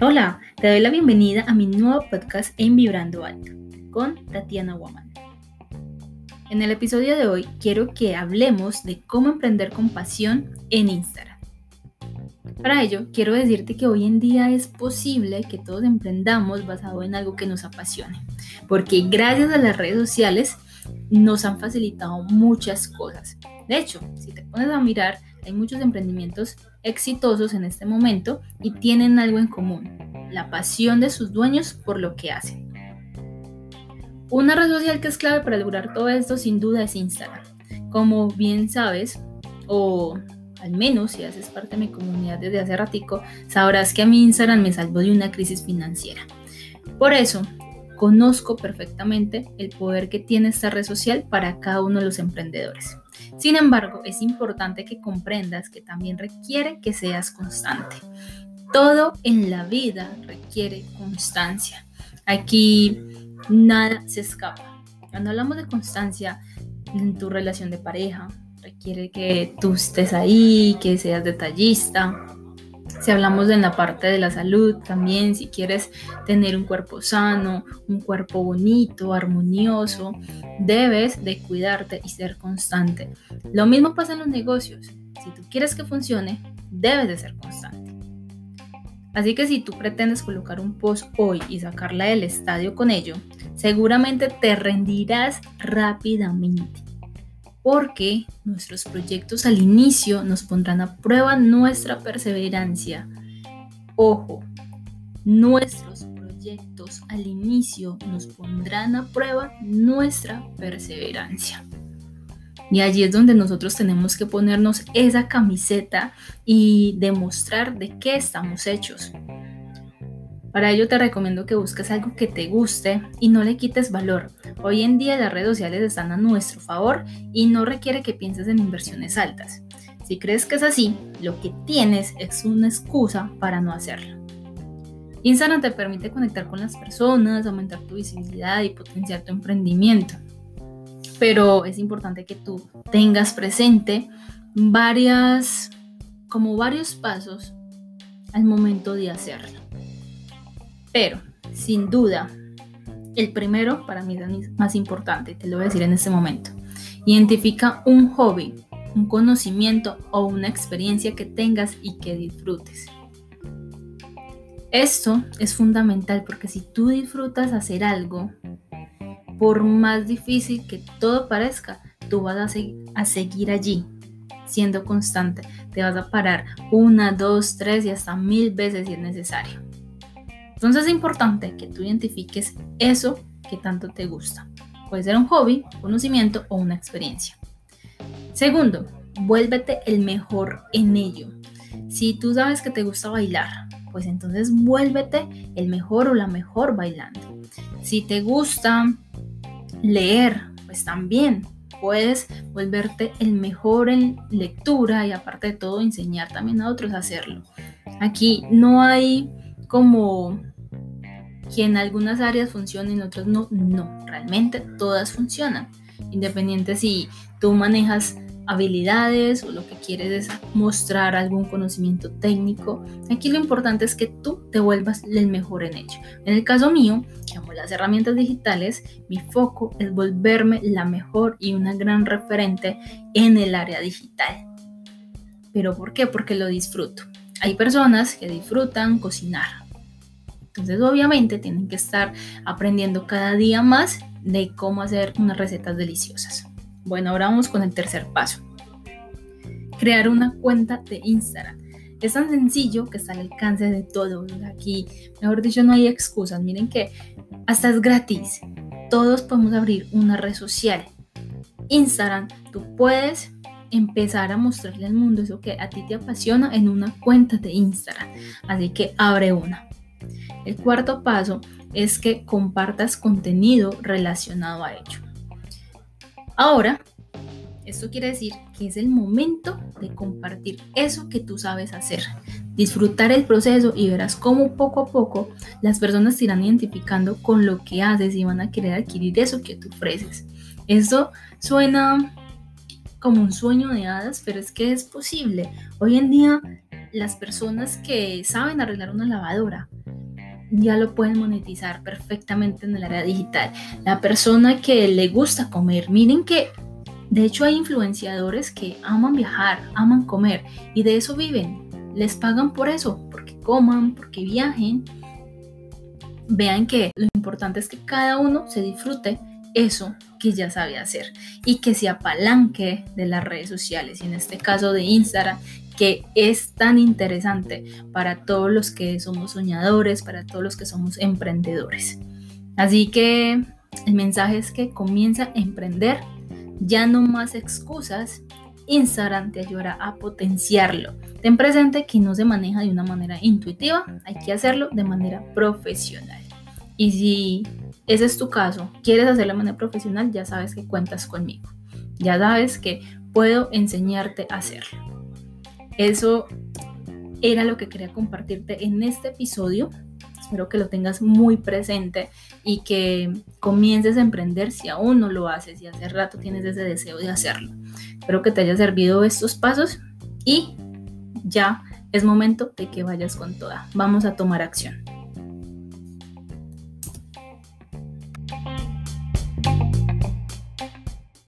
Hola, te doy la bienvenida a mi nuevo podcast en Vibrando Alto con Tatiana Guaman. En el episodio de hoy quiero que hablemos de cómo emprender con pasión en Instagram. Para ello, quiero decirte que hoy en día es posible que todos emprendamos basado en algo que nos apasione, porque gracias a las redes sociales nos han facilitado muchas cosas. De hecho, si te pones a mirar, hay muchos emprendimientos exitosos en este momento y tienen algo en común, la pasión de sus dueños por lo que hacen. Una red social que es clave para lograr todo esto sin duda es Instagram. Como bien sabes, o al menos si haces parte de mi comunidad desde hace ratico, sabrás que a mi Instagram me salvó de una crisis financiera. Por eso, conozco perfectamente el poder que tiene esta red social para cada uno de los emprendedores. Sin embargo, es importante que comprendas que también requiere que seas constante. Todo en la vida requiere constancia. Aquí nada se escapa. Cuando hablamos de constancia en tu relación de pareja, requiere que tú estés ahí, que seas detallista, si hablamos en la parte de la salud, también si quieres tener un cuerpo sano, un cuerpo bonito, armonioso, debes de cuidarte y ser constante. Lo mismo pasa en los negocios. Si tú quieres que funcione, debes de ser constante. Así que si tú pretendes colocar un post hoy y sacarla del estadio con ello, seguramente te rendirás rápidamente porque nuestros proyectos al inicio nos pondrán a prueba nuestra perseverancia. Ojo, nuestros proyectos al inicio nos pondrán a prueba nuestra perseverancia. Y allí es donde nosotros tenemos que ponernos esa camiseta y demostrar de qué estamos hechos. Para ello te recomiendo que busques algo que te guste y no le quites valor. Hoy en día las redes sociales están a nuestro favor y no requiere que pienses en inversiones altas. Si crees que es así, lo que tienes es una excusa para no hacerlo. Instagram te permite conectar con las personas, aumentar tu visibilidad y potenciar tu emprendimiento. Pero es importante que tú tengas presente varias, como varios pasos al momento de hacerlo. Pero, sin duda, el primero para mí es más importante, te lo voy a decir en este momento. Identifica un hobby, un conocimiento o una experiencia que tengas y que disfrutes. Esto es fundamental porque si tú disfrutas hacer algo, por más difícil que todo parezca, tú vas a, a seguir allí, siendo constante. Te vas a parar una, dos, tres y hasta mil veces si es necesario. Entonces es importante que tú identifiques eso que tanto te gusta. Puede ser un hobby, conocimiento o una experiencia. Segundo, vuélvete el mejor en ello. Si tú sabes que te gusta bailar, pues entonces vuélvete el mejor o la mejor bailando. Si te gusta leer, pues también puedes volverte el mejor en lectura y aparte de todo enseñar también a otros a hacerlo. Aquí no hay como que en algunas áreas funcionan y en otras no. No, realmente todas funcionan. Independiente si tú manejas habilidades o lo que quieres es mostrar algún conocimiento técnico. Aquí lo importante es que tú te vuelvas el mejor en ello. En el caso mío, amo las herramientas digitales, mi foco es volverme la mejor y una gran referente en el área digital. ¿Pero por qué? Porque lo disfruto. Hay personas que disfrutan cocinar, entonces obviamente tienen que estar aprendiendo cada día más de cómo hacer unas recetas deliciosas. Bueno, ahora vamos con el tercer paso. Crear una cuenta de Instagram. Es tan sencillo que está al alcance de todos. Aquí, mejor dicho, no hay excusas. Miren que hasta es gratis. Todos podemos abrir una red social. Instagram, tú puedes empezar a mostrarle al mundo eso que a ti te apasiona en una cuenta de Instagram. Así que abre una. El cuarto paso es que compartas contenido relacionado a ello. Ahora, esto quiere decir que es el momento de compartir eso que tú sabes hacer, disfrutar el proceso y verás cómo poco a poco las personas te irán identificando con lo que haces y van a querer adquirir eso que tú ofreces. Esto suena como un sueño de hadas, pero es que es posible. Hoy en día las personas que saben arreglar una lavadora ya lo pueden monetizar perfectamente en el área digital. La persona que le gusta comer, miren que de hecho hay influenciadores que aman viajar, aman comer y de eso viven. Les pagan por eso, porque coman, porque viajen. Vean que lo importante es que cada uno se disfrute eso que ya sabe hacer y que se apalanque de las redes sociales y en este caso de Instagram es tan interesante para todos los que somos soñadores, para todos los que somos emprendedores. Así que el mensaje es que comienza a emprender, ya no más excusas. Instagram te ayudará a potenciarlo. Ten presente que no se maneja de una manera intuitiva, hay que hacerlo de manera profesional. Y si ese es tu caso, quieres hacerlo de manera profesional, ya sabes que cuentas conmigo. Ya sabes que puedo enseñarte a hacerlo. Eso era lo que quería compartirte en este episodio. Espero que lo tengas muy presente y que comiences a emprender si aún no lo haces y hace rato tienes ese deseo de hacerlo. Espero que te haya servido estos pasos y ya es momento de que vayas con toda. Vamos a tomar acción.